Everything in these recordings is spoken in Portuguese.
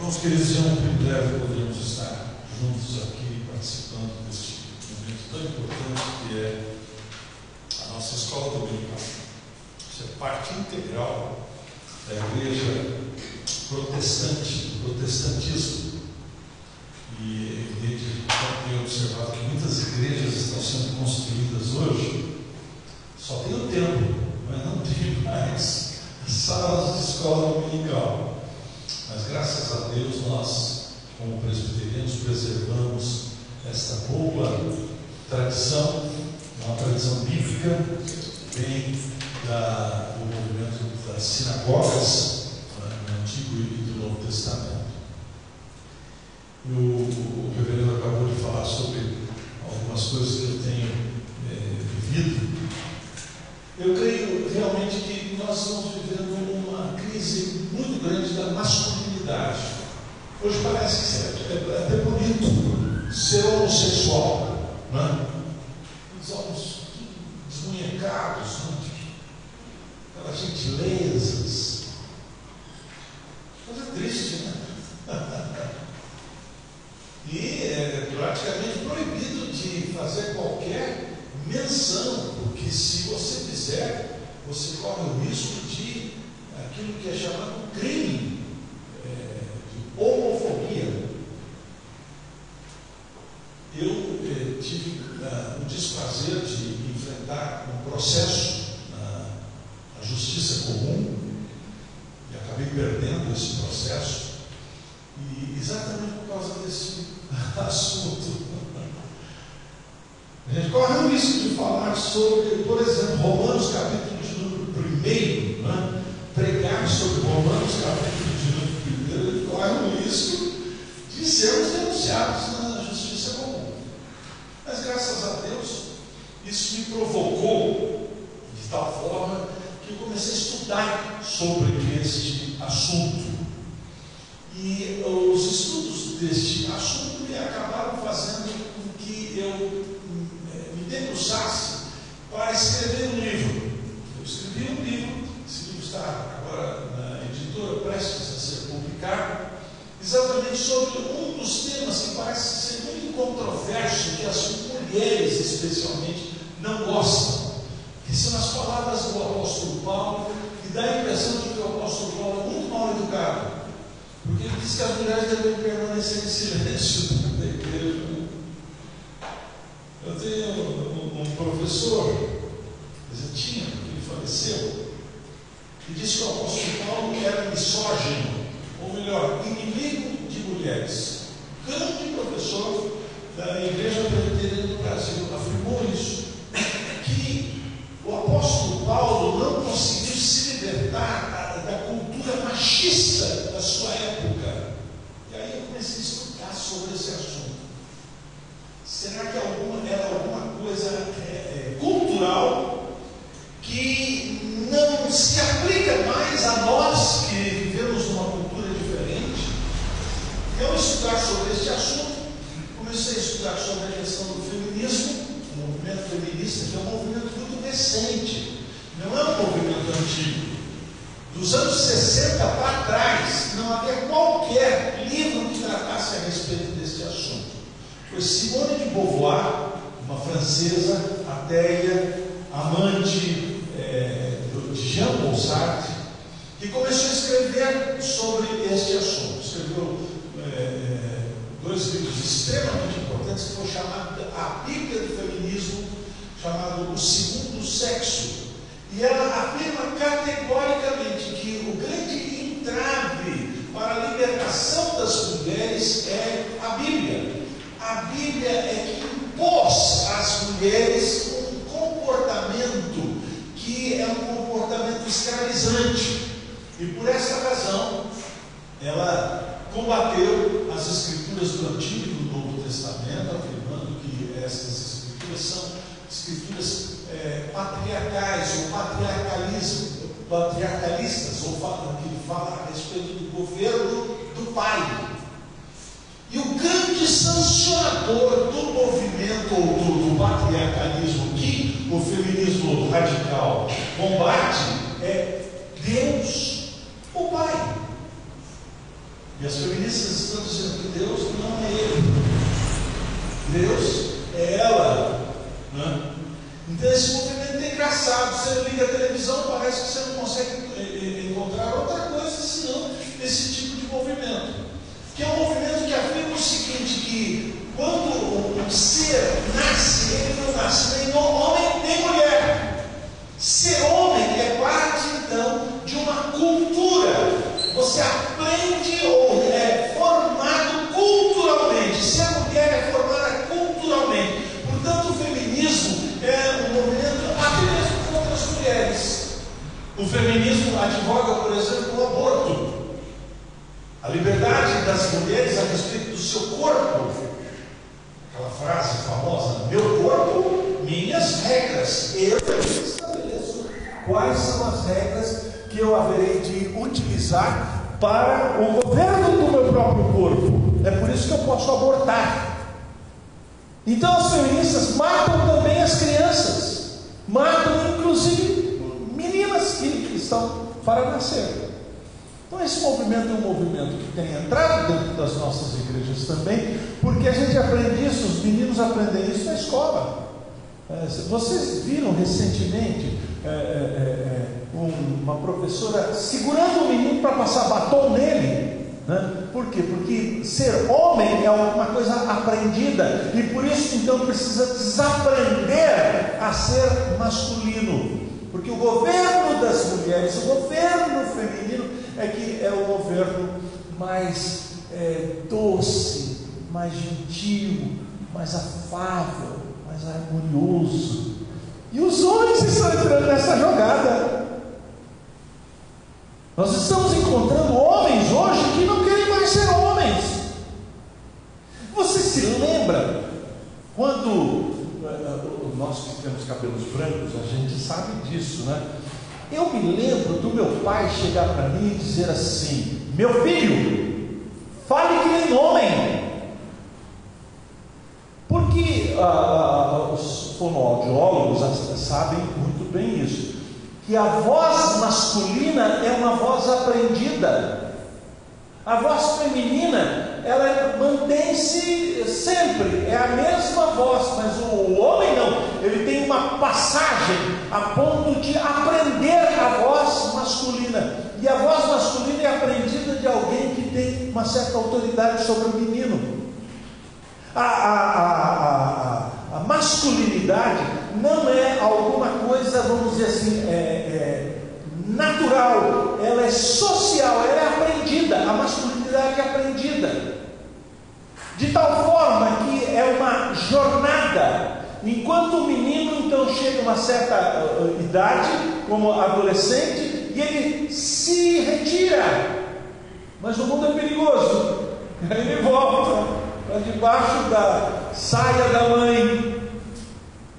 Irmãos queridos, é um privilégio podermos estar juntos aqui participando deste momento tão importante que é a nossa escola dominical. Isso é parte integral da igreja protestante, do protestantismo. E é evidente, tenho observado que muitas igrejas estão sendo construídas hoje, só tem o tempo, mas não tem mais salas de escola dominical. Mas graças a Deus nós, como presbiterianos, preservamos esta boa tradição, uma tradição bíblica, bem da, do movimento das sinagogas né, no Antigo e do Novo Testamento. E o, o reverendo acabou de falar sobre algumas coisas que eu tenho é, vivido. Eu creio realmente que nós estamos vivendo uma crise muito grande da masculinidade. Hoje parece que é, é até bonito ser homossexual, né? Os homens desmunhecados, né? aquelas gentilezas. Coisa triste, né? e é praticamente proibido de fazer qualquer menção, porque se você fizer, você corre o risco de aquilo que é chamado crime é, de homofobia. Eu é, tive uh, o desprazer de enfrentar um processo na, na justiça comum e acabei perdendo esse processo, e exatamente por causa desse assunto. A gente corre o risco de falar sobre, por exemplo, Romanos capítulo de número 1, né? pregar sobre Romanos capítulo de número 1, ele corre o risco de sermos denunciados na justiça comum. Mas graças a Deus, isso me provocou de tal forma que eu comecei a estudar sobre este assunto. E os estudos deste assunto me acabaram fazendo com que eu debruçasse para escrever um livro. Eu escrevi um livro, esse livro está agora na editora, prestes a ser publicado, exatamente sobre um dos temas que parece ser muito controverso, que as mulheres especialmente não gostam, que são as palavras do apóstolo Paulo, e dá a impressão de que o apóstolo Paulo é muito mal educado, porque ele diz que as mulheres devem permanecer em silêncio da igreja. Eu tenho um, um professor, eu tinha, ele faleceu, que disse que o apóstolo Paulo era misógino, ou melhor, inimigo de mulheres. Grande professor da Igreja Presbiteriana do Brasil afirmou isso, que o apóstolo Paulo não conseguiu se libertar da, da cultura machista da sua época. E aí eu comecei a estudar sobre esse assunto. Será que alguma, era alguma coisa é, é, cultural que não se aplica mais a nós que vivemos numa cultura diferente? E ao estudar sobre este assunto, comecei a estudar sobre a questão do feminismo, o movimento feminista, que é um movimento muito recente, não é um movimento antigo. Dos anos 60 para trás, não havia qualquer livro que tratasse a respeito deste assunto. Foi Simone de Beauvoir, uma francesa, ateia, amante é, de Jean Paul Sartre, que começou a escrever sobre este assunto. Escreveu é, dois livros extremamente importantes que foram chamados A Bíblia do Feminismo, chamado O Segundo Sexo. E ela afirma categoricamente que o grande entrave para a libertação das mulheres é a Bíblia a Bíblia é que impôs às mulheres um comportamento que é um comportamento escravizante. E por essa razão, ela combateu as escrituras do Antigo e do Novo Testamento, afirmando que essas escrituras são escrituras é, patriarcais ou patriarcalismo, patriarcalistas, ou que fala a respeito do governo do pai, e o grande sancionador do movimento do, do patriarcalismo que o feminismo radical combate é Deus, o Pai. E as feministas estão dizendo que Deus não é ele. Deus é ela. Né? Então esse movimento é engraçado. Você liga a televisão, parece que você não consegue eh, eh, encontrar outra coisa senão esse tipo de movimento. Que é um movimento que afirma o seguinte, que quando um ser nasce, ele não nasce nem homem nem mulher. Ser homem é parte então de uma cultura. Você aprende ou é formado culturalmente. Ser mulher é formada culturalmente. Portanto, o feminismo é um movimento até mesmo contra as mulheres. O feminismo advoga, por exemplo, o aborto. A liberdade das mulheres a respeito do seu corpo. Aquela frase famosa: meu corpo, minhas regras. Eu estabeleço quais são as regras que eu haverei de utilizar para o governo do meu próprio corpo. É por isso que eu posso abortar. Então as feministas matam também as crianças, matam inclusive para nascer. Então esse movimento é um movimento que tem entrado dentro das nossas igrejas também, porque a gente aprende isso, os meninos aprendem isso na escola. É, vocês viram recentemente é, é, é, uma professora segurando o menino para passar batom nele? Né? Por quê? Porque ser homem é uma coisa aprendida e por isso então precisa desaprender a ser masculino. Porque o governo das mulheres, o governo feminino é que é o governo mais é, doce, mais gentil, mais afável, mais harmonioso. E os homens estão entrando nessa jogada. Nós estamos encontrando homens hoje que não querem mais ser homens. Você se lembra quando nós que temos cabelos brancos, a gente sabe disso, né? Eu me lembro do meu pai chegar para mim e dizer assim: Meu filho, fale que nem homem. Porque ah, ah os fonoaudiólogos sabem muito bem isso que a voz masculina é uma voz aprendida. A voz feminina, ela mantém-se sempre, é a mesma voz, mas o homem não, ele tem uma passagem a ponto de aprender a voz masculina. E a voz masculina é aprendida de alguém que tem uma certa autoridade sobre o menino. A, a, a, a, masculinidade não é alguma coisa, vamos dizer assim, é, é, natural, ela é social, ela é aprendida, a masculinidade é aprendida. De tal forma que é uma jornada. Enquanto o menino então chega a uma certa uh, idade, como adolescente, e ele se retira. Mas o mundo é perigoso. Ele volta para debaixo da saia da mãe.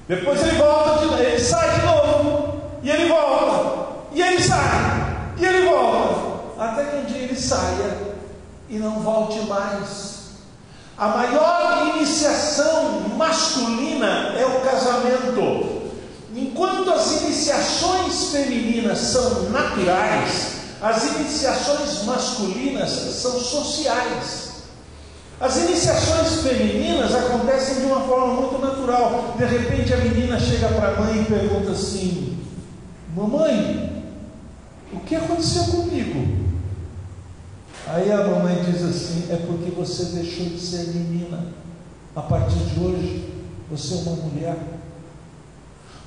Depois ele volta, de, ele sai de novo, e ele volta, e ele sai, e ele volta, até que um dia ele saia e não volte mais. A maior iniciação masculina é o casamento. Enquanto as iniciações femininas são naturais, as iniciações masculinas são sociais. As iniciações femininas acontecem de uma forma muito natural. De repente a menina chega para a mãe e pergunta assim: Mamãe, o que aconteceu comigo? Aí a mamãe diz assim: É porque você deixou de ser menina. A partir de hoje, você é uma mulher.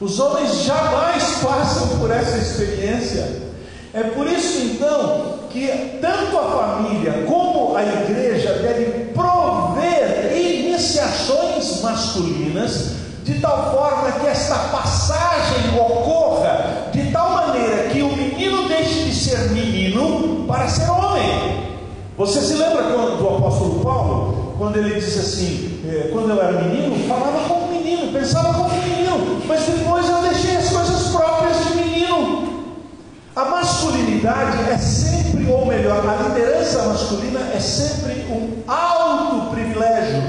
Os homens jamais passam por essa experiência. É por isso então que tanto a família como a igreja devem prover iniciações masculinas de tal forma que esta passagem ocorra de tal maneira que o menino deixe de ser menino para ser homem. Você se lembra do apóstolo Paulo, quando ele disse assim: eh, quando eu era menino, falava como menino, pensava como menino, mas depois eu deixei as coisas próprias de menino. A masculinidade é sempre, ou melhor, a liderança masculina é sempre um alto privilégio,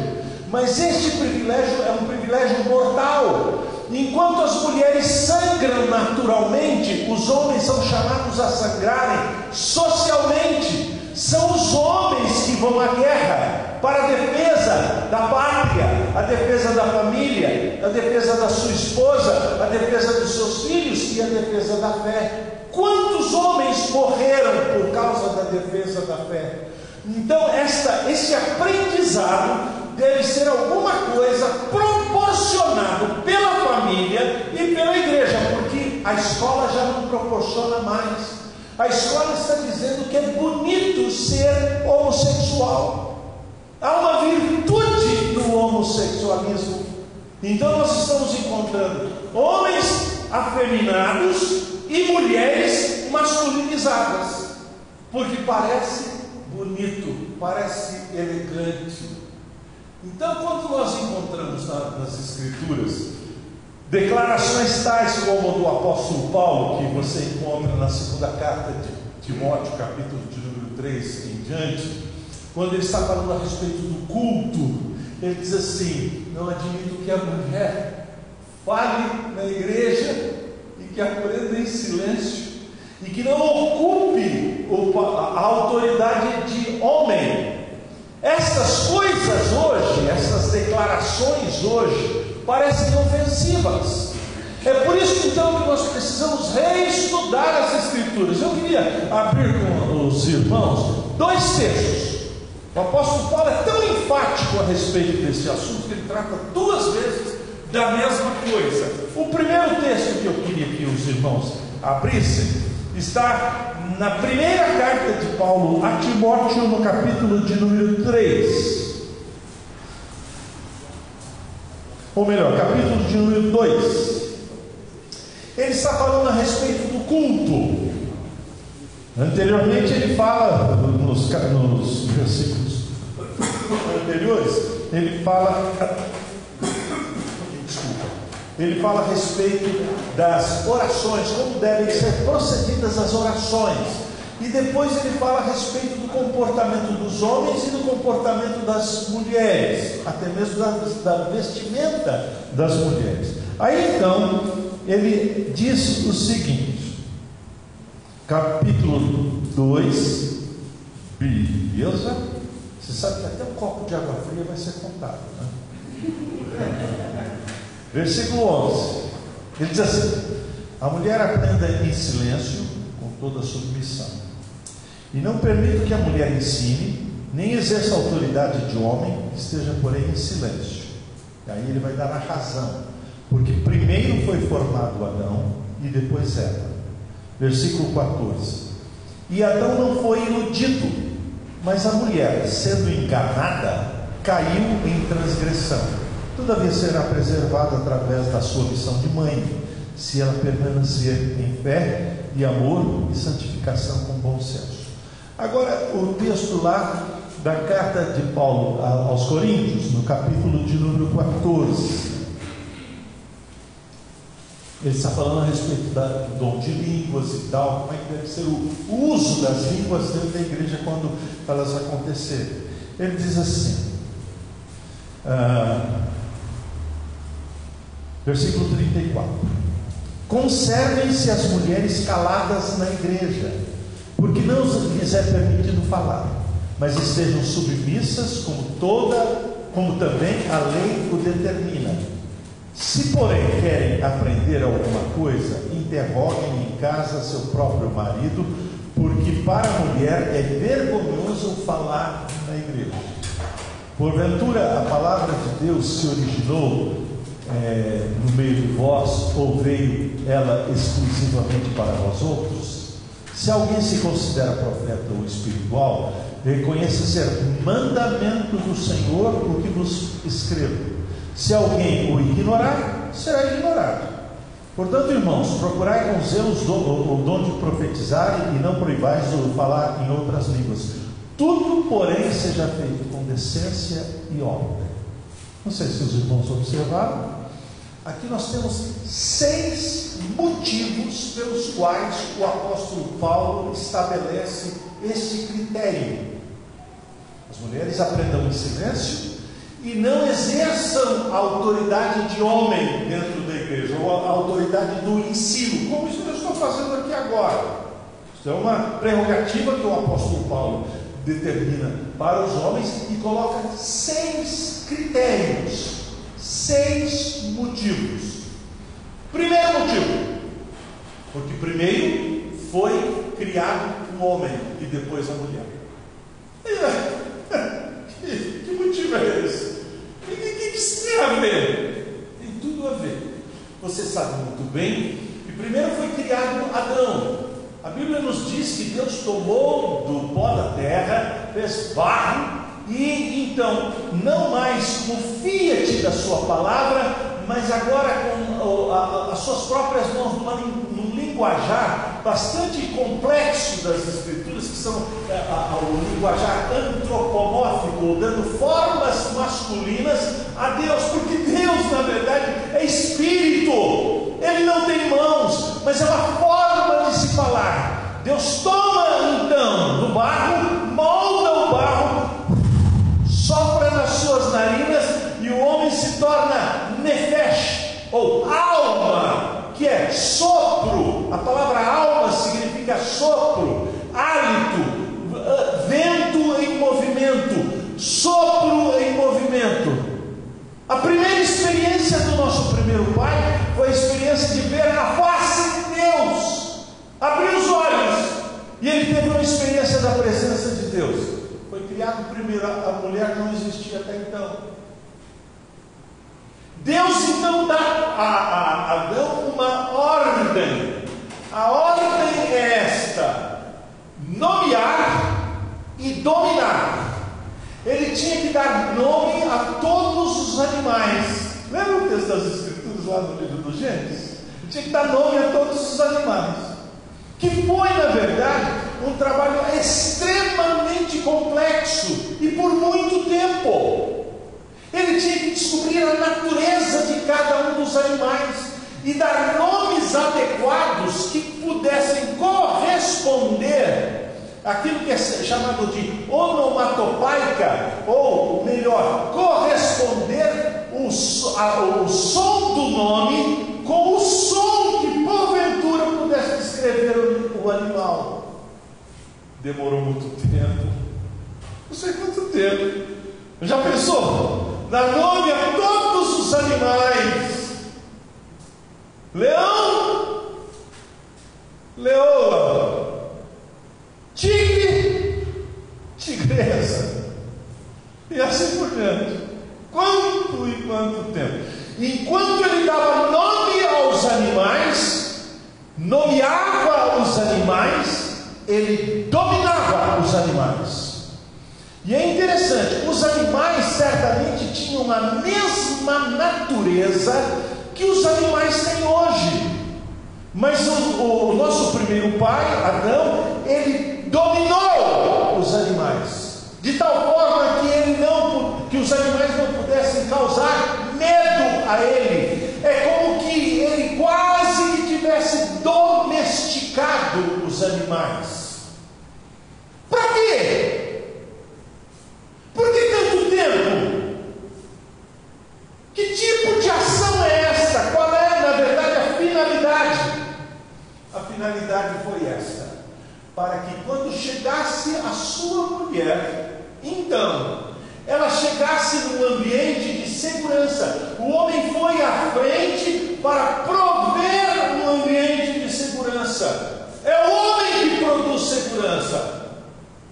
mas este privilégio é um privilégio mortal. Enquanto as mulheres sangram naturalmente, os homens são chamados a sangrarem socialmente são os homens que vão à guerra para a defesa da pátria, a defesa da família, a defesa da sua esposa, a defesa dos seus filhos e a defesa da fé. Quantos homens morreram por causa da defesa da fé? Então, esta, esse aprendizado deve ser alguma coisa proporcionado pela família e pela igreja, porque a escola já não proporciona mais. A escola está dizendo que é bonito ser homossexual. Há uma virtude no homossexualismo. Então nós estamos encontrando homens afeminados e mulheres masculinizadas, porque parece bonito, parece elegante. Então, quando nós encontramos nas Escrituras declarações tais como do apóstolo Paulo, que você encontra na segunda carta de Timóteo, capítulo de número 3 em diante, quando ele está falando a respeito do culto, ele diz assim: Não admito que a mulher fale na igreja e que aprenda em silêncio e que não ocupe a autoridade de homem. Essas coisas hoje, essas declarações hoje, parecem ofensivas. É por isso então que nós precisamos reestudar as Escrituras. Eu queria abrir com os irmãos dois textos. O apóstolo Paulo é tão enfático a respeito desse assunto que ele trata duas vezes da mesma coisa. O primeiro texto que eu queria que os irmãos abrissem está na primeira carta de Paulo a Timóteo, no capítulo de número 3. Ou melhor, capítulo de número 2. Ele está falando a respeito do culto. Anteriormente ele fala, nos, nos versículos anteriores, ele fala ele fala a respeito das orações, como devem ser procedidas as orações. E depois ele fala a respeito do comportamento dos homens e do comportamento das mulheres, até mesmo da, da vestimenta das mulheres. Aí então, ele diz o seguinte, capítulo 2, beleza? Você sabe que até um copo de água fria vai ser contado, né? Versículo 11. Ele diz assim: A mulher aprenda em silêncio, com toda submissão. E não permita que a mulher ensine, nem exerça autoridade de homem, esteja, porém, em silêncio. Aí ele vai dar a razão. Porque primeiro foi formado Adão e depois Eva. Versículo 14. E Adão não foi iludido, mas a mulher, sendo enganada, caiu em transgressão. Todavia será preservada através da sua missão de mãe, se ela permanecer em fé e amor e santificação com bom senso. Agora, o texto lá da carta de Paulo aos Coríntios, no capítulo de número 14. Ele está falando a respeito do dom de línguas e tal, como é que deve ser o uso das línguas dentro da igreja quando elas acontecerem. Ele diz assim: ah, Versículo 34. Conservem-se as mulheres caladas na igreja, porque não lhes é permitido falar, mas estejam submissas como toda, como também a lei o determina. Se, porém, querem aprender alguma coisa, interroguem em casa seu próprio marido, porque para a mulher é vergonhoso falar na igreja. Porventura, a palavra de Deus se originou é, no meio de vós, ou veio ela exclusivamente para vós outros? Se alguém se considera profeta ou espiritual, reconheça ser mandamento do Senhor o que vos escrevo. Se alguém o ignorar, será ignorado. Portanto, irmãos, procurai com Zeus o dom de profetizar e não proibais o falar em outras línguas. Tudo, porém, seja feito com decência e honra. Não sei se os irmãos observaram, Aqui nós temos seis motivos pelos quais o apóstolo Paulo estabelece este critério. As mulheres aprendam em silêncio e não exerçam a autoridade de homem dentro da igreja, ou a autoridade do ensino, como isso que eu estou fazendo aqui agora. Isso é uma prerrogativa que o apóstolo Paulo determina para os homens e coloca seis critérios seis motivos. Primeiro motivo, porque primeiro foi criado o homem e depois a mulher. Que, motivo é esse? O que, que isso tem a ver? Tem tudo a ver. Você sabe muito bem que primeiro foi criado Adão. A Bíblia nos diz que Deus tomou do pó da terra, fez barro e então, não mais com fiat da sua palavra, mas agora com as suas próprias mãos, num linguajar bastante complexo das Escrituras, que são é, o linguajar antropomórfico, dando formas masculinas a Deus, porque Deus, na verdade, é espírito, ele não tem mãos, mas é uma forma de se falar. Deus toma então do barro, molda o barro se torna nefesh, ou alma, que é sopro. A palavra alma significa sopro, hálito, vento em movimento, sopro em movimento. A primeira experiência do nosso primeiro pai foi a experiência de ver a face de Deus. Abriu os olhos e ele teve uma experiência da presença de Deus criado primeiro, a mulher não existia até então. Deus dá a, Adão uma ordem. A ordem é esta: nomear e dominar. Ele tinha que dar nome a todos os animais. Lembra o texto das Escrituras lá no livro dos Gênesis? Ele tinha que dar nome a todos os animais que foi, na verdade, um trabalho extremamente complexo e por muito tempo. Ele tinha que descobrir a natureza de cada um dos animais e dar nomes adequados que pudessem corresponder aquilo que é chamado de onomatopaica, ou melhor, corresponder o, a, o som do nome com o som que porventura pudesse descrever o, o animal. Demorou muito tempo, não sei quanto tempo. Já pensou? Dar nome a todos os animais: leão, leoa, tigre, tigresa, e assim por diante. Quanto e quanto tempo? Enquanto ele dava nome aos animais, nomeava os animais, ele dominava os animais. E é interessante, os animais certamente tinham a mesma natureza que os animais têm hoje. Mas o, o, nosso primeiro pai, Adão, ele dominou os animais, de tal forma que ele não, que os animais não pudessem causar medo a ele. É como que ele quase tivesse domesticado os animais. Para quê? Por que tanto tempo? Que tipo de ação é essa? Qual é, na verdade, a finalidade? A finalidade foi esta: para que quando chegasse a sua mulher, então ela chegasse num ambiente de segurança. O homem foi à frente para prover um ambiente de segurança. É o homem que produz segurança.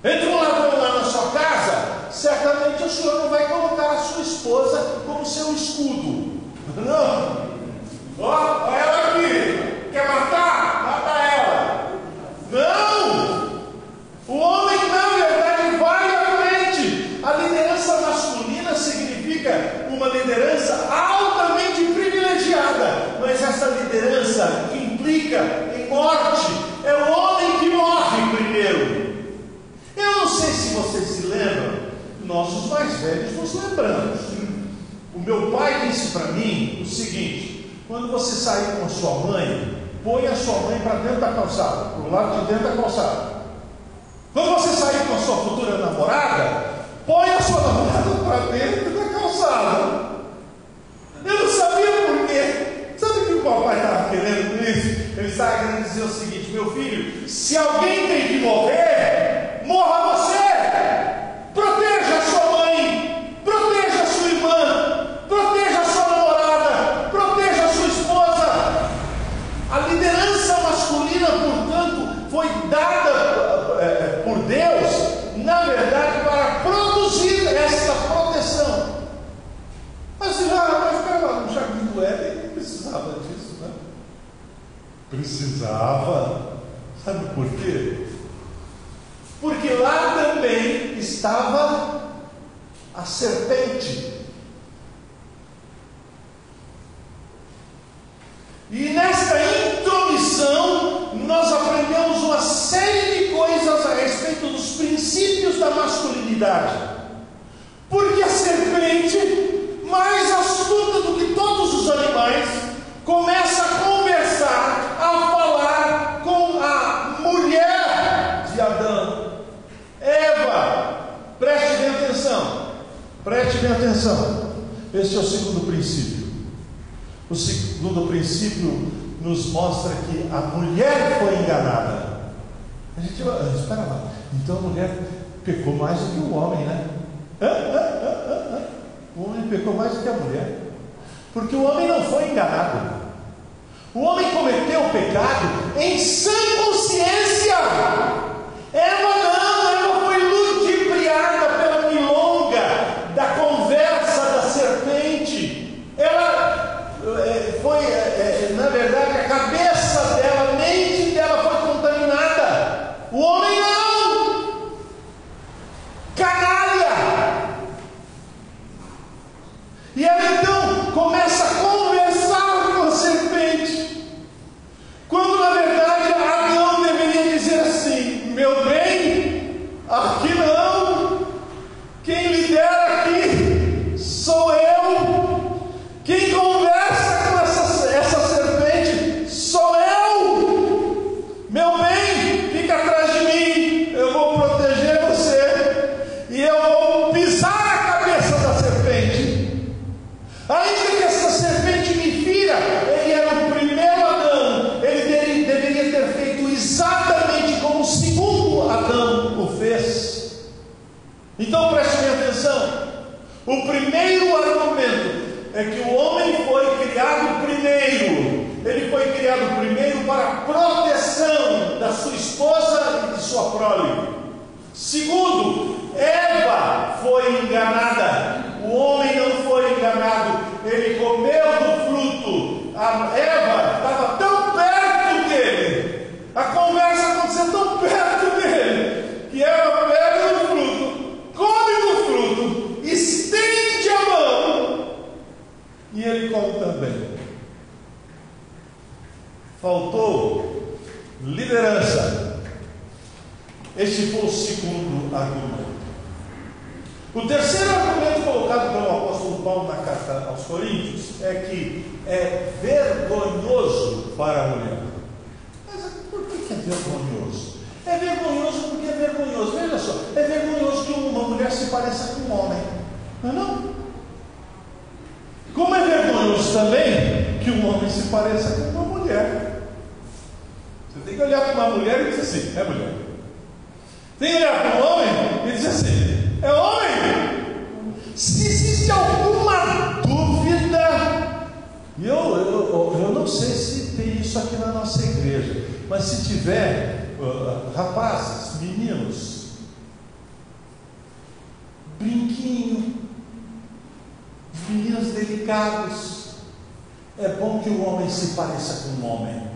Entra um ladrão lá na sua casa, certamente o senhor não vai colocar a sua esposa como seu escudo. Não. Ó, oh, ela aqui. Quer matar? Não. O homem não, verdade, vai a liderança masculina significa uma liderança altamente privilegiada, mas essa liderança implica em morte. É o homem que morre primeiro. Eu não sei se vocês se lembram, nós os mais velhos nos lembramos. O meu pai disse para mim o seguinte: quando você sair com a sua mãe, põe a sua mãe para dentro da calçada, para o lado de dentro da calçada. Quando você sair com a sua futura namorada, Põe a sua namorada para dentro da calçada. Eu não sabia por quê. Sabe o que o papai estava querendo com isso? Ele estava querendo dizer o seguinte: meu filho, se alguém tem que morrer, precisava. Sabe por quê? Porque lá também estava a serpente. Atenção. Este é o segundo princípio. O segundo princípio nos mostra que a mulher foi enganada. A gente espera lá. Então a mulher pecou mais do que o homem, né? O homem pecou mais do que a mulher. Porque o homem não foi enganado. O homem cometeu o pecado em sã consciência. Aos Coríntios é que é vergonhoso para a mulher. Mas por que é vergonhoso? É vergonhoso porque é vergonhoso. Veja só, é vergonhoso que uma mulher se pareça com um homem. Não é não? Como é vergonhoso também que um homem se pareça com uma mulher. Você tem que olhar para uma mulher e dizer assim, é mulher. Tem que olhar para um homem e dizer assim, é homem. Se existe alguma e eu, eu, eu não sei se tem isso aqui na nossa igreja, mas se tiver, uh, rapazes, meninos, brinquinho, meninos delicados, é bom que o homem se pareça com um homem.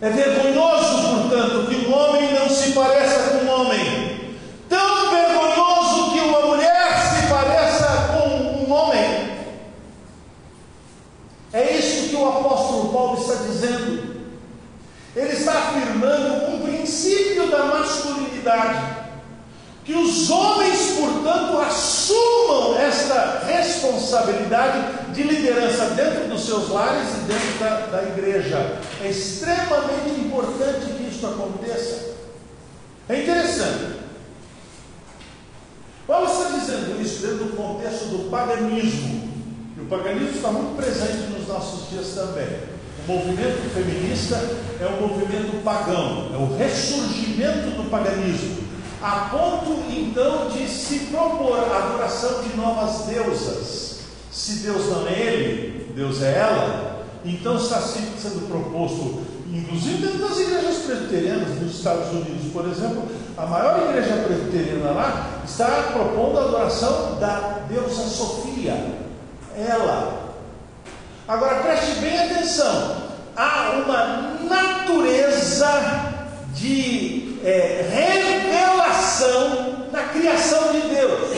É vergonhoso, portanto, que um homem não se pareça com um homem. Tão vergonhoso que uma mulher se pareça com um homem. É isso que o apóstolo Paulo está dizendo. Ele está afirmando um princípio da masculinidade. Que os homens, portanto, assumam esta responsabilidade de liderança dentro dos seus lares e dentro da, da igreja. É extremamente importante que isso aconteça. É interessante. Paulo está dizendo isso dentro do contexto do paganismo. E o paganismo está muito presente nos nossos dias também. O movimento feminista é um movimento pagão, é o ressurgimento do paganismo a ponto então de se propor a adoração de novas deusas. Se Deus não é ele, Deus é ela, então está sendo proposto, inclusive dentro das igrejas presbiterianas nos Estados Unidos, por exemplo, a maior igreja presbiteriana lá está propondo a adoração da deusa Sofia, ela. Agora preste bem atenção, há uma natureza de é, revelação na criação de Deus.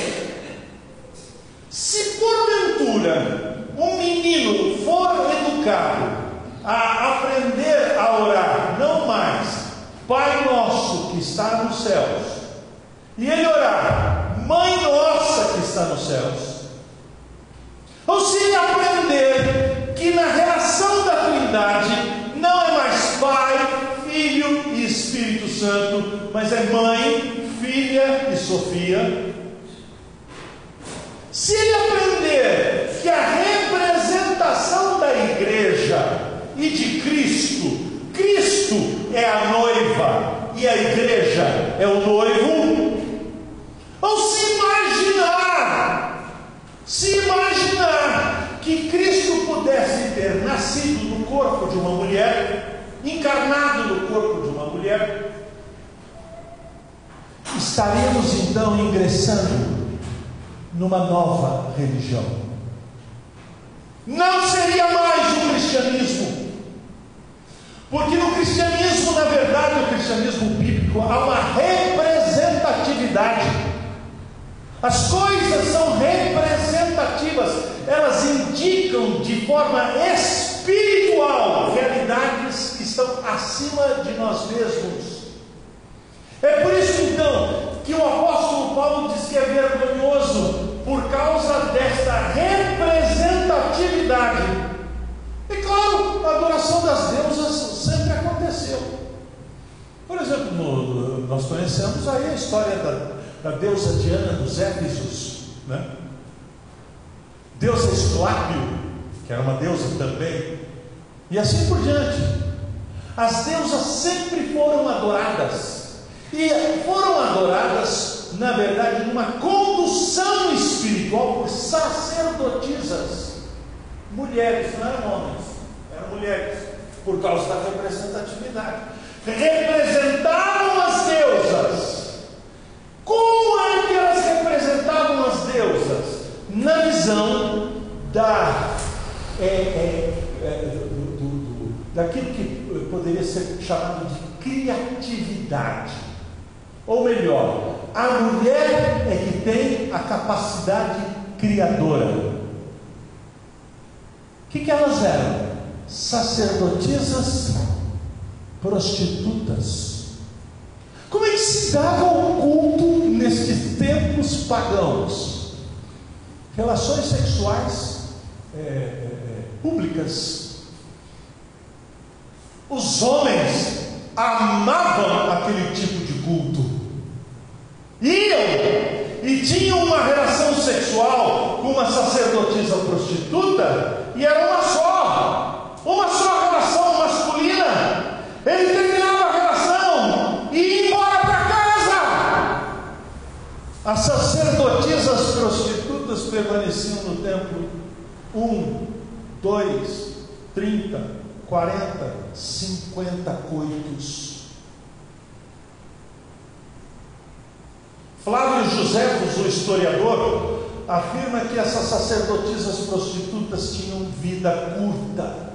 Se porventura um menino for educado a aprender a orar, não mais, Pai nosso que está nos céus, e ele orar, Mãe nossa que está nos céus, ou se ele aprender que na relação da Trindade não é mais Pai, Filho e Espírito Santo, mas é Mãe, Filha e Sofia. Se ele aprender que a representação da igreja e de Cristo, Cristo é a noiva e a igreja é o noivo, ou se imaginar, se imaginar que Cristo pudesse ter nascido no corpo de uma mulher, encarnado no corpo de uma mulher, estaremos então ingressando numa nova religião. Não seria mais o cristianismo, porque no cristianismo, na verdade, o cristianismo bíblico, há uma representatividade. As coisas são representativas, elas indicam de forma espiritual realidades que estão acima de nós mesmos. É por isso então que o apóstolo Paulo diz que é vergonhoso por causa desta representatividade. E claro, a adoração das deusas sempre aconteceu. Por exemplo, no, nós conhecemos aí a história da, da deusa Diana dos Éfesos, né? Deusa Esclápio, que era uma deusa também, e assim por diante. As deusas sempre foram adoradas, e foram adoradas, na verdade, numa condução espiritual por sacerdotisas, mulheres, não eram homens, eram mulheres, por causa da representatividade. Representavam as deusas. Como é que elas representavam as deusas? Na visão da, é, é, é, do, do, do, daquilo que poderia ser chamado de criatividade. Ou melhor, a mulher é que tem a capacidade criadora. O que, que elas eram? Sacerdotisas prostitutas. Como é que se dava o culto nestes tempos pagãos? Relações sexuais é, é, públicas. Os homens amavam aquele tipo de culto. Iam e tinham uma relação sexual com uma sacerdotisa prostituta e era uma só, uma só As sacerdotisas prostitutas permaneciam no templo um, dois, trinta, quarenta, cinquenta coitos. Flávio Josefos, o historiador, afirma que essas sacerdotisas prostitutas tinham vida curta.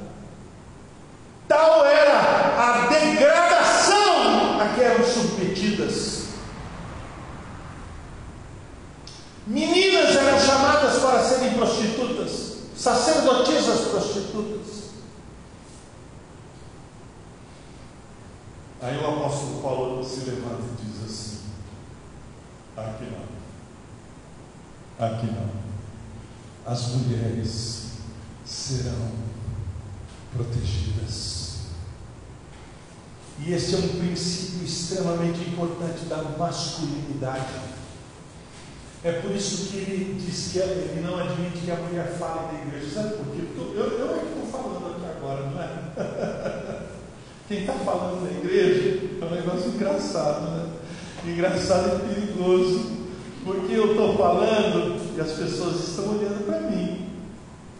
Tal era a degradação a que eram submetidas. Meninas eram chamadas para serem prostitutas, sacerdotisas prostitutas. Aí o apóstolo Paulo se levanta e diz assim: Aqui não. Aqui não. As mulheres serão protegidas. E esse é um princípio extremamente importante da masculinidade. É por isso que ele diz que ele não admite que a mulher fale da igreja. Sabe por quê? Porque eu, eu é que estou falando aqui agora, não é? Quem está falando na igreja é um negócio engraçado, né? Engraçado e perigoso. Porque eu estou falando e as pessoas estão olhando para mim.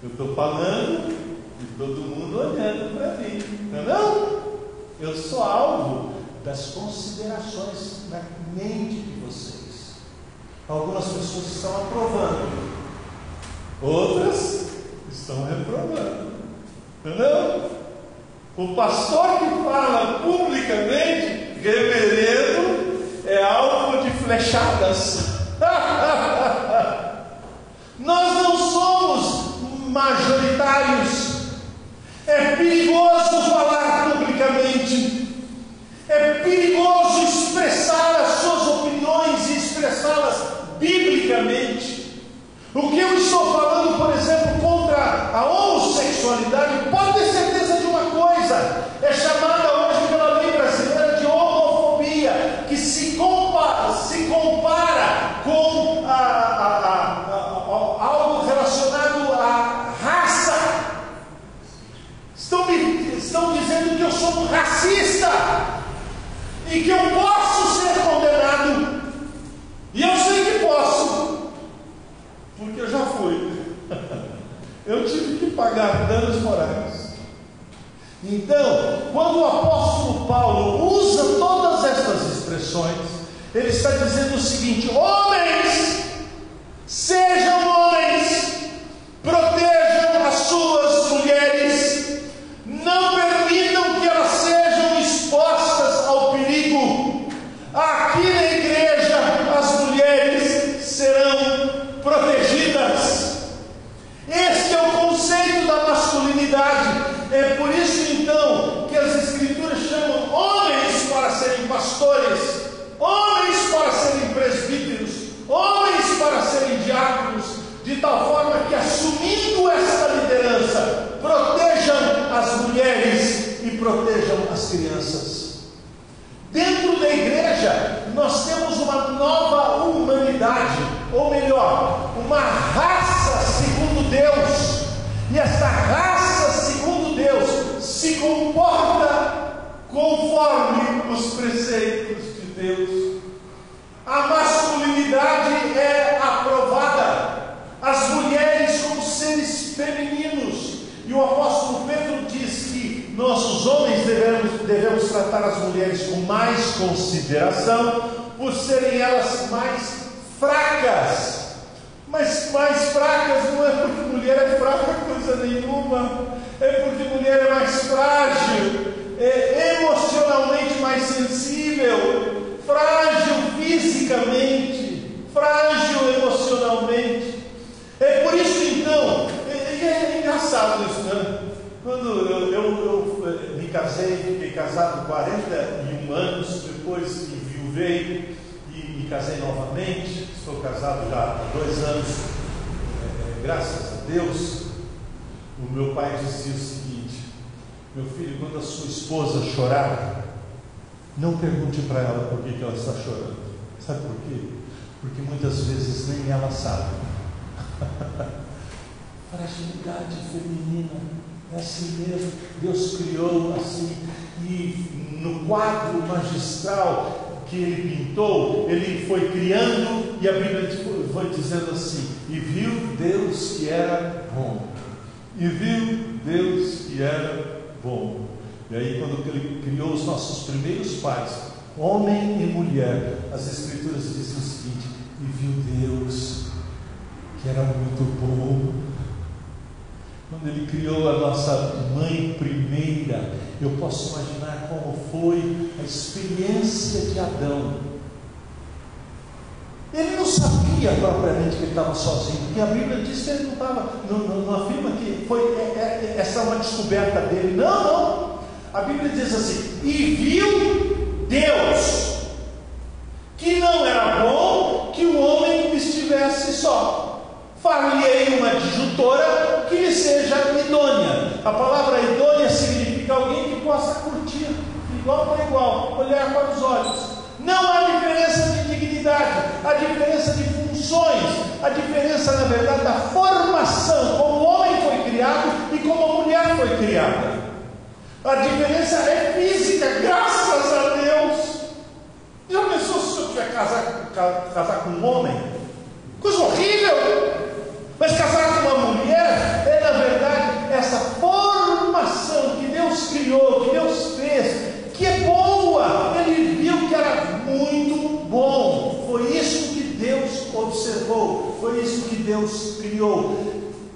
Eu estou falando e todo mundo olhando para mim. Não, é não? Eu sou alvo das considerações na mente de. Algumas pessoas estão aprovando, outras estão reprovando. Entendeu? O pastor que fala publicamente, reverendo é alvo de flechadas. Nós não somos majoritários. É perigoso falar publicamente. É perigoso expressar as suas opiniões e expressá-las biblicamente. O que eu estou falando, por exemplo, contra a homossexualidade, pode ter certeza de uma coisa: é chamada hoje pela lei brasileira de homofobia, que se compara, se compara com a, a, a, algo relacionado à raça. Estão, me, estão dizendo que eu sou um racista e que eu posso ser condenado. E eu sei que posso, porque eu já fui. Eu tive que pagar danos morais. Então, quando o apóstolo Paulo usa todas estas expressões, ele está dizendo o seguinte: homens, sejam homens, protejam as suas mulheres, não permitam que elas sejam expostas ao perigo. Aqui na igreja, as mulheres serão protegidas. Este é o conceito da masculinidade. É por isso então que as escrituras chamam homens para serem pastores, homens para serem presbíteros, homens para serem diáconos, de tal forma que assumindo esta liderança, protejam as mulheres e protejam as crianças. Dentro da igreja, nós temos uma nova humanidade, ou melhor, uma raça segundo Deus. E esta raça segundo Deus se comporta conforme os preceitos de Deus. A masculinidade é aprovada, as mulheres como seres femininos. E o apóstolo Pedro diz que nós, os homens, devemos, devemos tratar as mulheres com mais consideração, por serem elas mais fracas. Mas mais fracas não é porque mulher é fraca coisa nenhuma, é porque mulher é mais frágil, é emocionalmente mais sensível, frágil fisicamente, frágil emocionalmente. É por isso então, e é, é engraçado isso, né? Quando eu, eu, eu, me casei, fiquei casado 41 anos, depois enviuvei e me casei novamente, estou casado já há dois anos, é, graças a Deus. O meu pai dizia o seguinte: Meu filho, quando a sua esposa chorar, não pergunte para ela por que, que ela está chorando. Sabe por quê? Porque muitas vezes nem ela sabe. Fragilidade feminina é assim mesmo. Deus criou assim. E no quadro magistral que ele pintou, ele foi criando e a Bíblia foi dizendo assim: E viu Deus que era bom. E viu Deus que era bom. E aí, quando ele criou os nossos primeiros pais, homem e mulher, as Escrituras dizem o seguinte: E viu Deus que era muito bom. Quando ele criou a nossa mãe primeira, eu posso imaginar como foi a experiência de Adão. Ele não sabia propriamente que ele estava sozinho, porque a Bíblia diz que ele não estava, não, não, não afirma que foi é, é, essa é uma descoberta dele. Não, não. A Bíblia diz assim: e viu Deus que não era bom que o homem estivesse só. Far-lhe-ei uma disjuntora que lhe seja idônea. A palavra idônea significa alguém que possa curtir, igual para igual, olhar para os olhos. Não há diferença de dignidade, há diferença de funções, a diferença, na verdade, da formação, como o homem foi criado e como a mulher foi criada. A diferença é física, graças a Deus. Já pensou se eu tiver casar, casar com um homem? Coisa horrível! Mas casar com uma mulher é, na verdade, essa formação que Deus criou, que Deus fez, que é boa. Ele viu que era muito bom. Foi isso que Deus observou, foi isso que Deus criou.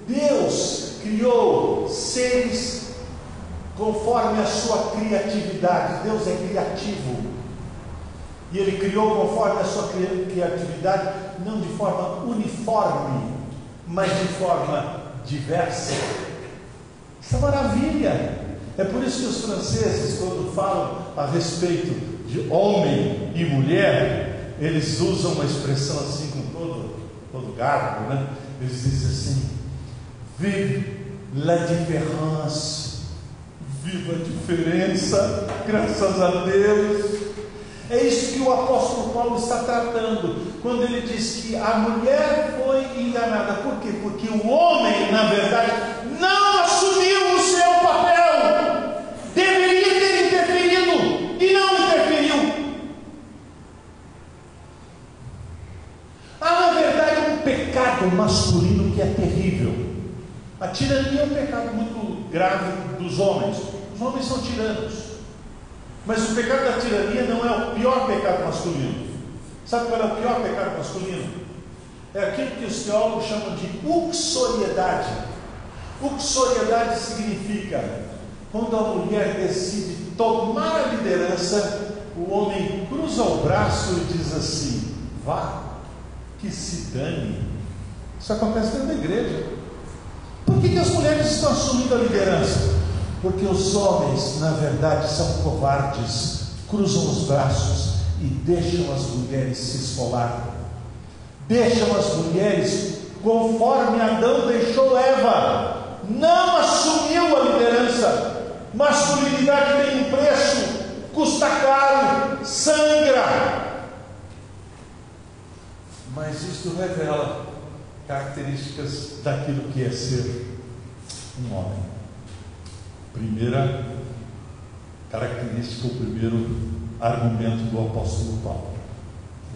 Deus criou seres conforme a sua criatividade. Deus é criativo. E Ele criou conforme a sua criatividade, não de forma uniforme, mas de forma diversa. É maravilha. É por isso que os franceses, quando falam a respeito de homem e mulher, eles usam uma expressão assim com todo, todo garbo, né? Eles dizem assim: Vive la différence, viva a diferença, graças a Deus. É isso que o apóstolo Paulo está tratando, quando ele diz que a mulher foi enganada. Por quê? Porque o homem, na verdade, não assumiu o seu papel. Deveria ter interferido e não interferiu. Há, na verdade, um pecado masculino que é terrível. A tirania é um pecado muito grave dos homens. Os homens são tiranos. Mas o pecado da tirania não é o pior pecado masculino. Sabe qual é o pior pecado masculino? É aquilo que os teólogos chamam de uxoriedade. Uxoriedade significa quando a mulher decide tomar a liderança, o homem cruza o braço e diz assim: vá, que se dane. Isso acontece dentro da igreja. Por que, que as mulheres estão assumindo a liderança? Porque os homens, na verdade, são covardes, cruzam os braços e deixam as mulheres se esfolar. Deixam as mulheres conforme Adão deixou Eva. Não assumiu a liderança. Masculinidade tem um preço, custa caro, sangra. Mas isto revela características daquilo que é ser um homem. Primeira característica, o primeiro argumento do apóstolo Paulo.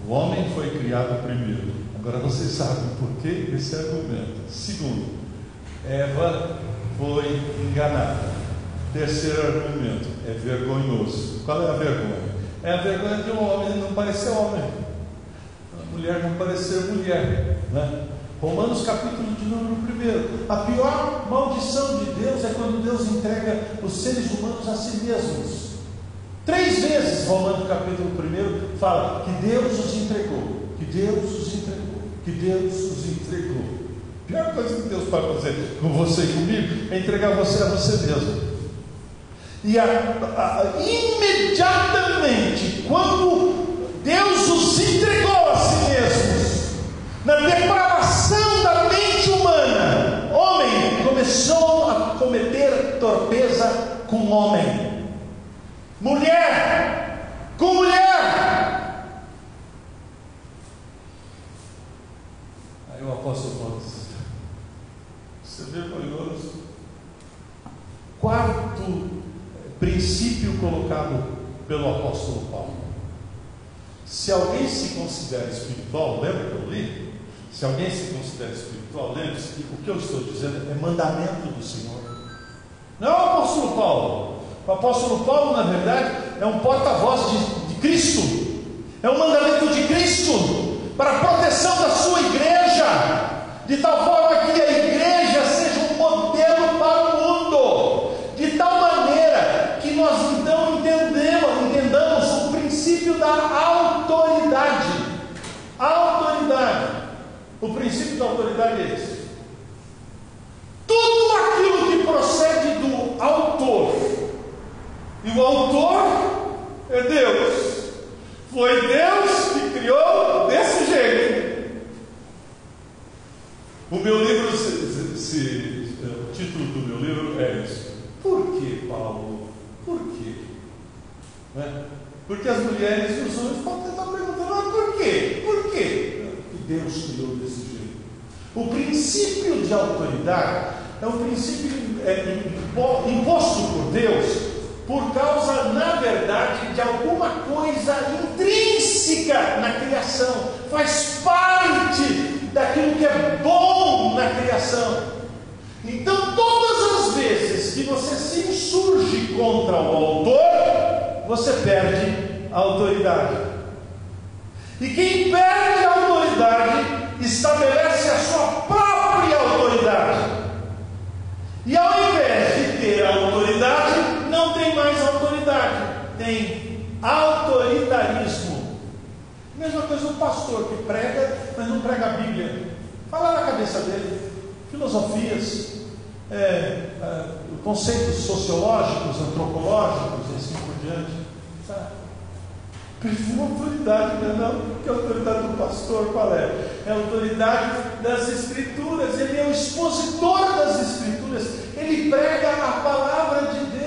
O homem foi criado primeiro. Agora vocês sabem por que esse argumento. Segundo, Eva foi enganada. Terceiro argumento, é vergonhoso. Qual é a vergonha? É a vergonha de um homem não parecer homem, a mulher não parecer mulher. Né? Romanos capítulo de número 1. A pior maldição de Deus é quando Deus entrega os seres humanos a si mesmos. Três vezes Romanos capítulo 1 fala que Deus os entregou, que Deus os entregou, que Deus os entregou. A pior coisa que Deus pode fazer com você e comigo é entregar você a você mesmo. E a, a, imediatamente, quando Deus os entregou a si mesmos, na depravação da mente humana, homem começou a cometer torpeza com homem, mulher com mulher. Aí o apóstolo Paulo diz: Isso é vergonhoso. Quarto princípio colocado pelo apóstolo Paulo. Se alguém se considera espiritual, lembra que eu li? Se alguém se considera espiritual, lembre-se que o que eu estou dizendo é mandamento do Senhor. Não é o apóstolo Paulo. O apóstolo Paulo, na verdade, é um porta-voz de, de Cristo. É um mandamento de Cristo para a proteção da sua igreja, de tal forma que a igreja seja um modelo para o mundo, de tal maneira que nós então entendemos, entendamos o princípio da autoridade. Autoridade. O princípio da autoridade é esse. Tudo aquilo que procede do autor, e o autor é Deus. Foi Deus que criou desse jeito. O meu livro, se, se, o título do meu livro é isso. Por que, Paulo? Por quê? Né? Porque as mulheres e os homens podem estar perguntando, mas por quê? Por quê? Deus criou desse jeito. O princípio de autoridade é um princípio é, imposto por Deus por causa, na verdade, de alguma coisa intrínseca na criação, faz parte daquilo que é bom na criação. Então, todas as vezes que você se insurge contra o autor, você perde a autoridade. E quem perde a autoridade estabelece a sua própria autoridade. E ao invés de ter a autoridade, mais autoridade, tem autoritarismo. Mesma coisa o pastor que prega, mas não prega a Bíblia. Fala na cabeça dele. Filosofias, é, é, conceitos sociológicos, antropológicos e assim por diante. Sabe? Prefiro autoridade, não é não? Que a autoridade do pastor qual é? É a autoridade das escrituras, ele é o expositor das escrituras, ele prega a palavra de Deus.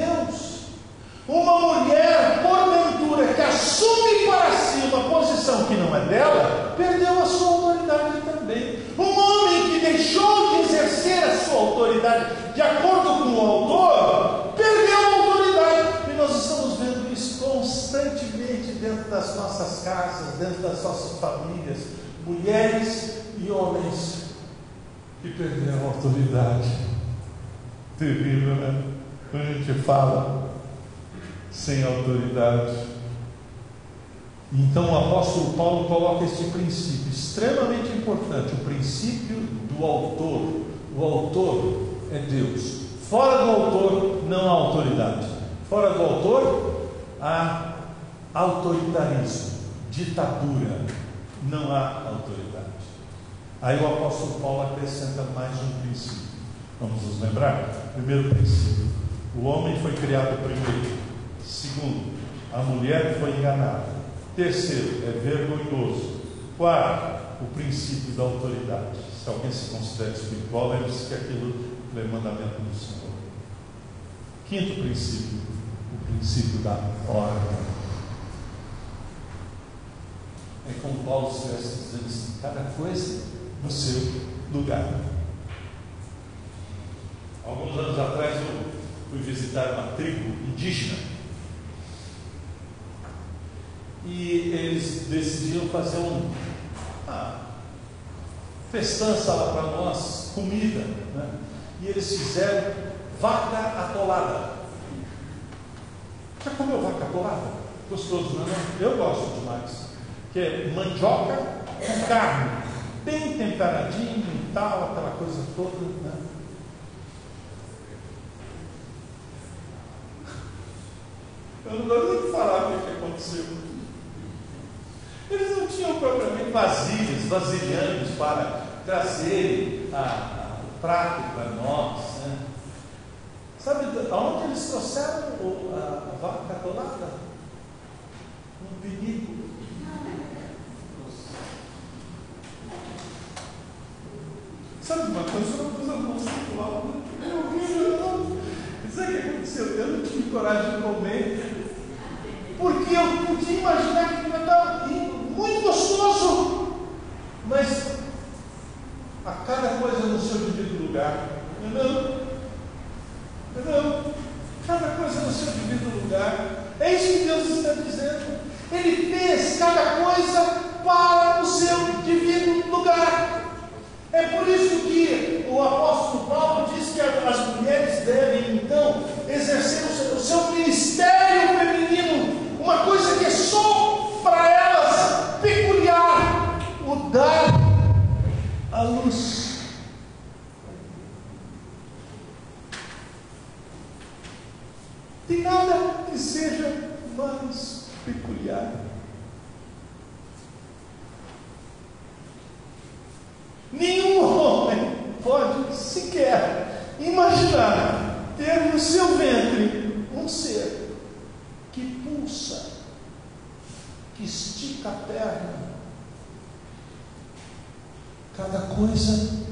Uma mulher, porventura, que assume para si uma posição que não é dela, perdeu a sua autoridade também. Um homem que deixou de exercer a sua autoridade de acordo com o autor, perdeu a autoridade. E nós estamos vendo isso constantemente dentro das nossas casas, dentro das nossas famílias, mulheres e homens que perderam a autoridade. Terrível, né? Quando a gente fala sem autoridade. Então o apóstolo Paulo coloca este princípio extremamente importante, o princípio do autor. O autor é Deus. Fora do autor não há autoridade. Fora do autor há autoritarismo, ditadura. Não há autoridade. Aí o apóstolo Paulo acrescenta mais um princípio. Vamos nos lembrar? Primeiro princípio: o homem foi criado primeiro. Segundo, a mulher foi enganada. Terceiro, é vergonhoso. Quarto, o princípio da autoridade. Se alguém se considera espiritual, lembre-se que aquilo é mandamento do Senhor. Quinto princípio, o princípio da ordem. É como Paulo estivesse dizendo assim: cada coisa no seu lugar. Alguns anos atrás eu fui visitar uma tribo indígena e eles decidiram fazer um ah, festança lá para nós, comida, né? e eles fizeram vaca atolada. Já comeu vaca atolada? Gostoso, não é? Eu gosto demais. Que é mandioca com carne, bem temperadinho e tal, aquela coisa toda. Né? Eu não gosto de falar o que aconteceu. Eles não tinham propriamente vasilhas, vasilhames para trazer o prato para nós. Né? Sabe aonde eles trouxeram a, a vaca atolada? Um penico. Sabe uma coisa? Uma coisa monstruosa. Eu vi, Sabe o que aconteceu? Eu não tive coragem de comer. Porque eu podia imaginar que ia estar muito gostoso, mas a cada coisa no seu devido lugar. Entendeu? Entendeu? Cada coisa no seu devido lugar. É isso que Deus está dizendo. Ele fez cada coisa para o seu devido lugar. É por isso que o apóstolo Paulo diz que as mulheres devem, então, exercer o seu, o seu ministério feminino, uma coisa que é só para elas peculiar, o dar a luz. Tem nada que seja mais peculiar. Nenhum homem pode sequer imaginar ter no seu ventre um ser que pulsa que estica a perna. Cada coisa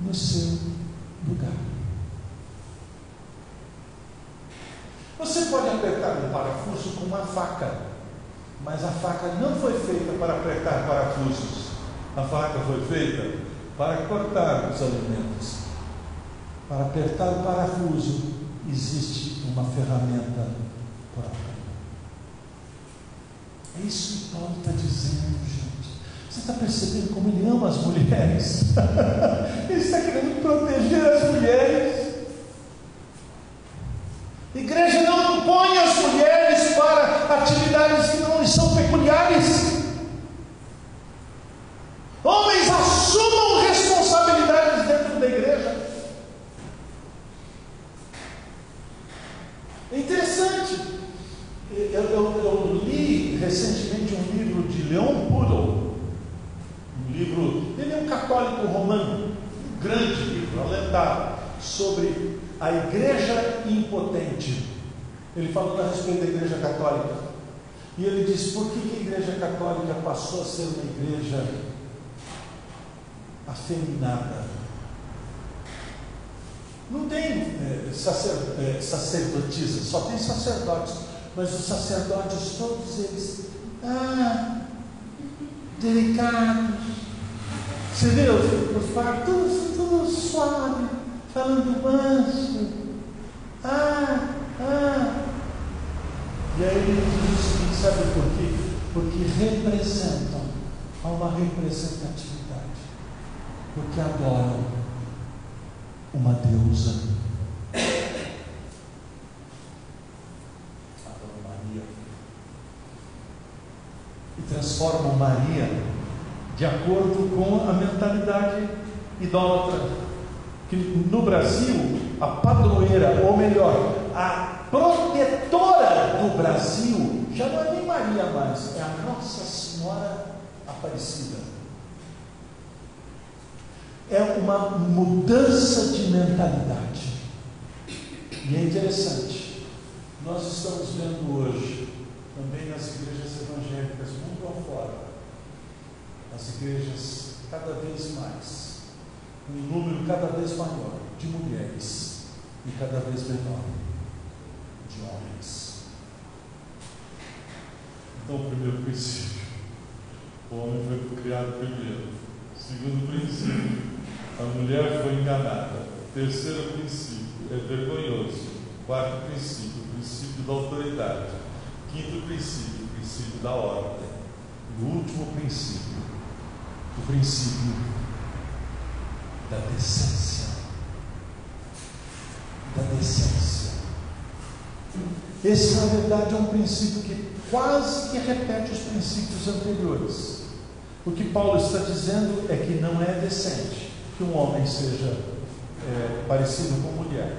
no seu lugar. Você pode apertar um parafuso com uma faca, mas a faca não foi feita para apertar parafusos. A faca foi feita para cortar os alimentos. Para apertar o parafuso existe uma ferramenta própria. É isso que Paulo está dizendo, gente. Você está percebendo como ele ama as mulheres? ele está querendo proteger as mulheres. Igreja não impõe as mulheres para atividades que não lhes são peculiares. Homens assumam responsabilidades dentro da igreja. É interessante. Eu, eu, eu, li recentemente um livro de Leon Pudel, Católico Romano, um grande livro, alentado, sobre a igreja impotente. Ele falou a igreja católica. E ele disse: por que, que a igreja católica passou a ser uma igreja afeminada? Não tem é, sacer, é, sacerdotisa, só tem sacerdotes. Mas os sacerdotes, todos eles, ah, delicados. Você viu os padres, tudo, tudo suave, falando manso. Ah, ah. E aí ele diz o seguinte, sabe por quê? Porque representam, há uma representatividade. Porque adoram uma deusa. Adoram Maria. E transformam Maria de acordo com a mentalidade idólatra. Que no Brasil, a padroeira, ou melhor, a protetora do Brasil, já não é nem Maria mais, é a Nossa Senhora Aparecida. É uma mudança de mentalidade. E é interessante, nós estamos vendo hoje, também nas igrejas evangélicas, mundo afora, as igrejas cada vez mais, um número cada vez maior de mulheres e cada vez menor de homens. Então, primeiro princípio: o homem foi criado primeiro. Segundo princípio, a mulher foi enganada. Terceiro princípio, é vergonhoso. Quarto princípio, o princípio da autoridade. Quinto princípio, o princípio da ordem. E o último princípio, o princípio da decência. Da decência. Esse, na verdade, é um princípio que quase que repete os princípios anteriores. O que Paulo está dizendo é que não é decente que um homem seja é, parecido com mulher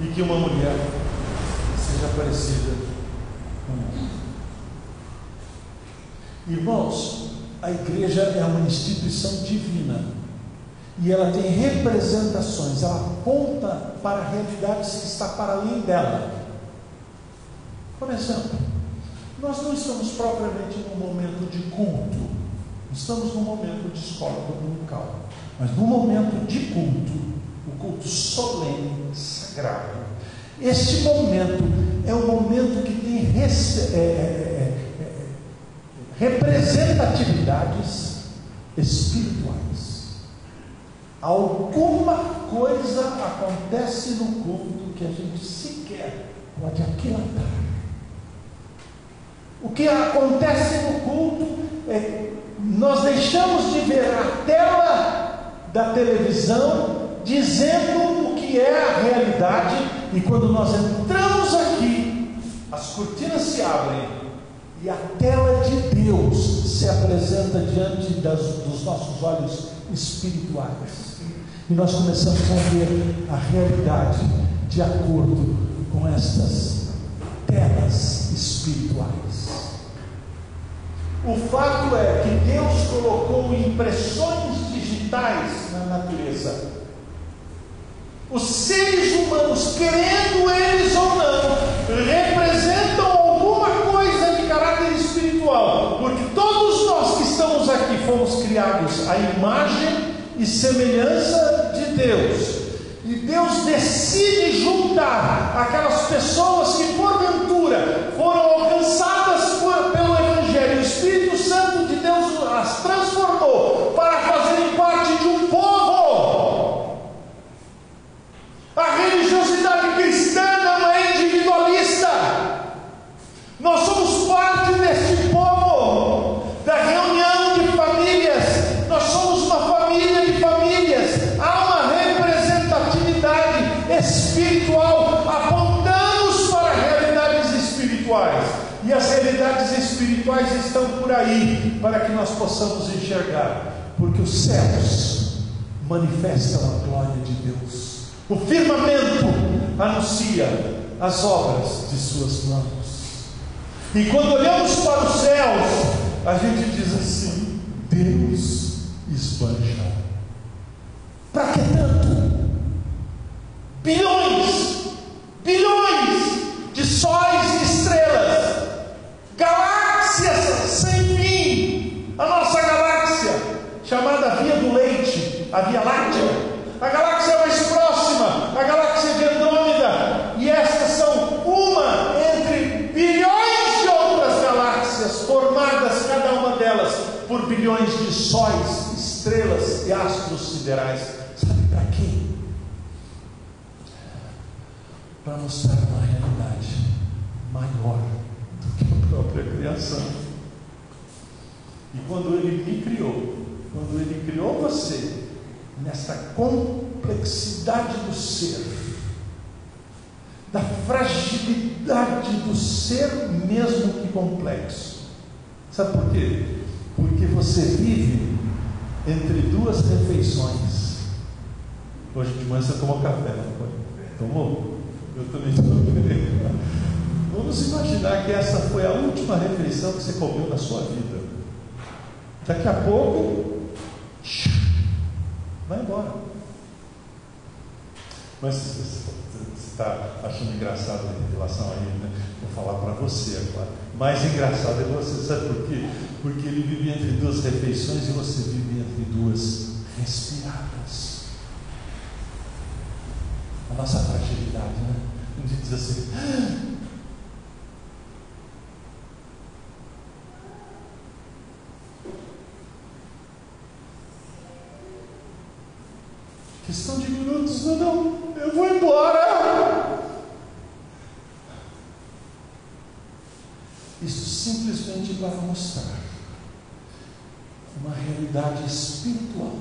e que uma mulher seja parecida com homem. Irmãos, a igreja é uma instituição divina e ela tem representações, ela aponta para realidades que está para além dela. Por exemplo, nós não estamos propriamente num momento de culto, estamos num momento de escola dominical. Mas no momento de culto, o culto solene, sagrado, este momento é um momento que tem é, é, é, é, representatividades espirituais. Alguma coisa acontece no culto que a gente sequer pode aquilatar. O que acontece no culto é nós deixamos de ver a tela da televisão dizendo o que é a realidade, e quando nós entramos aqui, as cortinas se abrem e a tela de Deus se apresenta diante das, dos nossos olhos espirituais. E nós começamos a ver a realidade de acordo com estas telas espirituais. O fato é que Deus colocou impressões vitais na natureza. Os seres humanos, querendo eles ou não, representam alguma coisa de caráter espiritual, porque todos nós que estamos aqui fomos criados à imagem e semelhança de Deus. E Deus decide juntar aquelas pessoas que porventura foram alcançadas realidades espirituais estão por aí para que nós possamos enxergar, porque os céus manifestam a glória de Deus, o firmamento anuncia as obras de suas mãos. E quando olhamos para os céus, a gente diz assim: Deus esbanja. Para que tanto? Bilhões a Via Láctea. A galáxia mais próxima, a galáxia de Andrômeda. E estas são uma entre bilhões de outras galáxias, formadas cada uma delas por bilhões de sóis, estrelas e astros siderais. Sabe para quê? Para mostrar uma realidade maior do que a própria criação. E quando Ele me criou, quando Ele criou você, nessa complexidade do ser, da fragilidade do ser mesmo que complexo. Sabe por quê? Porque você vive entre duas refeições. Hoje de manhã você tomou café, não foi? Tomou? Eu também tomei. Vamos imaginar que essa foi a última refeição que você comeu na sua vida. Daqui a pouco, vai embora. Mas você está achando engraçado em relação a ele, né? Vou falar para você agora. Mais engraçado é você, sabe por quê? Porque ele vive entre duas refeições e você vive entre duas respiradas. A nossa fragilidade, né? A gente diz assim. Para mostrar uma realidade espiritual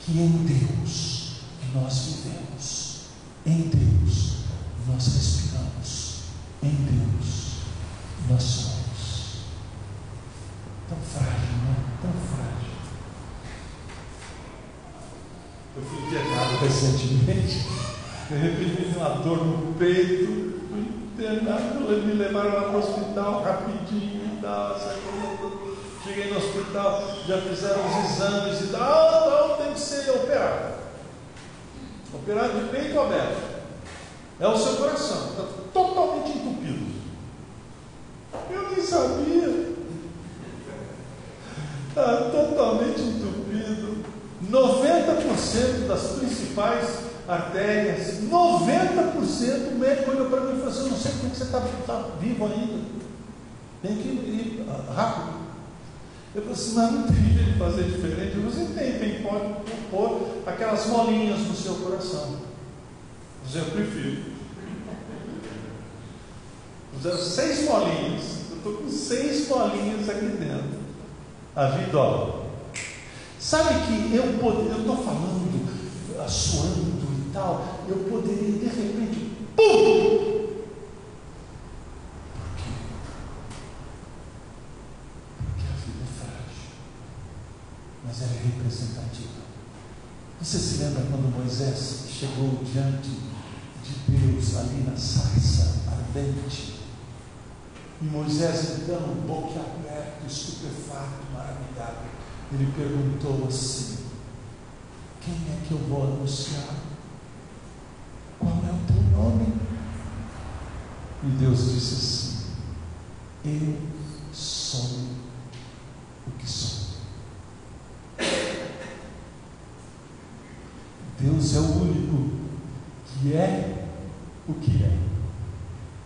que em Deus nós vivemos, em Deus nós respiramos, em Deus nós somos. Tão frágil, não é? Tão frágil. Eu fui internado recentemente, de repente uma dor no peito, fui internado, me levaram lá para o hospital rapidinho já fizeram os exames e tal, não, tem que ser operado. Operado de peito aberto. É o seu coração, está totalmente entupido. Eu nem sabia. Está totalmente entupido. 90% das principais artérias, 90% o médico olhou para mim e falou assim, eu não sei como é você está tá vivo ainda. Tem que ir rápido. Eu falei assim, mas não tem jeito de fazer diferente. Você tem, tem, pode pôr aquelas molinhas no seu coração. Eu prefiro. Fizeram seis molinhas. Eu estou com seis molinhas aqui dentro. A vida, ó, Sabe que eu estou falando, suando e tal, eu poderia de repente, pum! Por quê? Porque a vida é frágil, mas ela é representativa. Você se lembra quando Moisés chegou diante de Deus ali na sarça ardente? E Moisés então, boca aberta, estupefato, maravilhado ele perguntou assim: Quem é que eu vou anunciar? Qual é o teu nome? E Deus disse assim: Eu sou o que sou. Deus é o único que é o que é.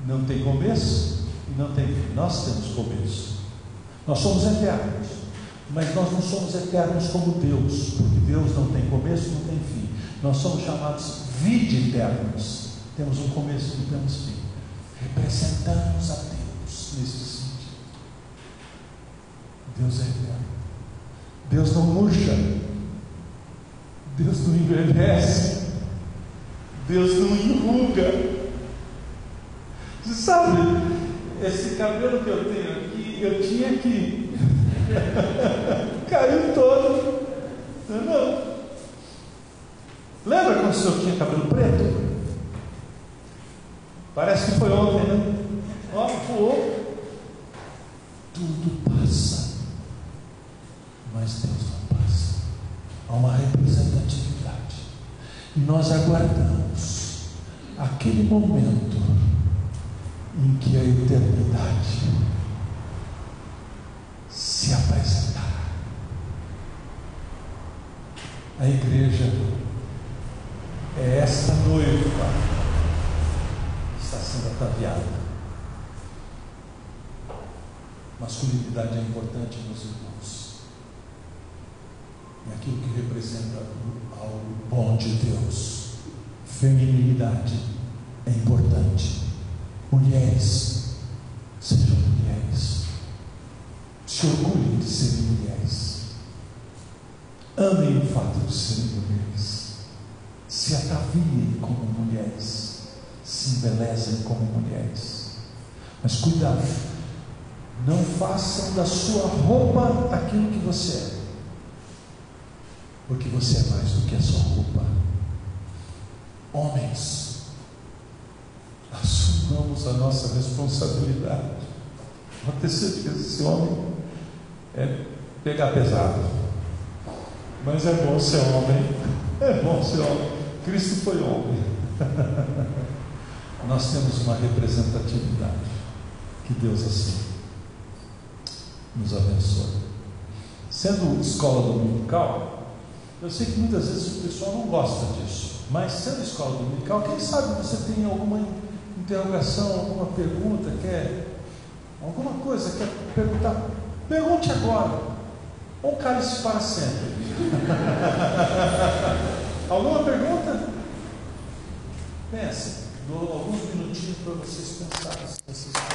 Não tem começo e não tem fim. Nós temos começo. Nós somos eternos. Mas nós não somos eternos como Deus, porque Deus não tem começo, não tem fim. Nós somos chamados vida eternos. Temos um começo não temos fim. Representamos a Deus nesse sentido. Deus é eterno. Deus não murcha. Deus não envelhece. Deus não enruga. Você sabe, esse cabelo que eu tenho aqui, eu tinha aqui Caiu todo. Não. Lembra quando o senhor tinha cabelo preto? Parece que foi ontem, né? Ó, voou. Tudo passa. Mas Deus não passa. Há uma representatividade. E nós aguardamos aquele momento em que a eternidade se apresentar. A igreja é esta noiva que está sendo ataviada. Masculinidade é importante, meus irmãos. É aquilo que representa algo bom de Deus. Feminilidade é importante. Mulheres, sejam mulheres. Se orgulhem de serem mulheres. Amem o fato de serem mulheres. Se ataviem como mulheres. Se embelezem como mulheres. Mas cuidado, não façam da sua roupa aquilo que você é. Porque você é mais do que a sua roupa. Homens, assumamos a nossa responsabilidade. Pode ter certeza, esse homem é pegar pesado. Mas é bom ser homem. É bom ser homem. Cristo foi homem. Nós temos uma representatividade. Que Deus assim nos abençoe. Sendo escola dominical, eu sei que muitas vezes o pessoal não gosta disso, mas sendo escola dominical, quem sabe você tem alguma interrogação, alguma pergunta, quer alguma coisa, quer perguntar, pergunte agora, ou cale-se para sempre. alguma pergunta? Pense, dou alguns minutinhos para vocês pensarem se vocês querem.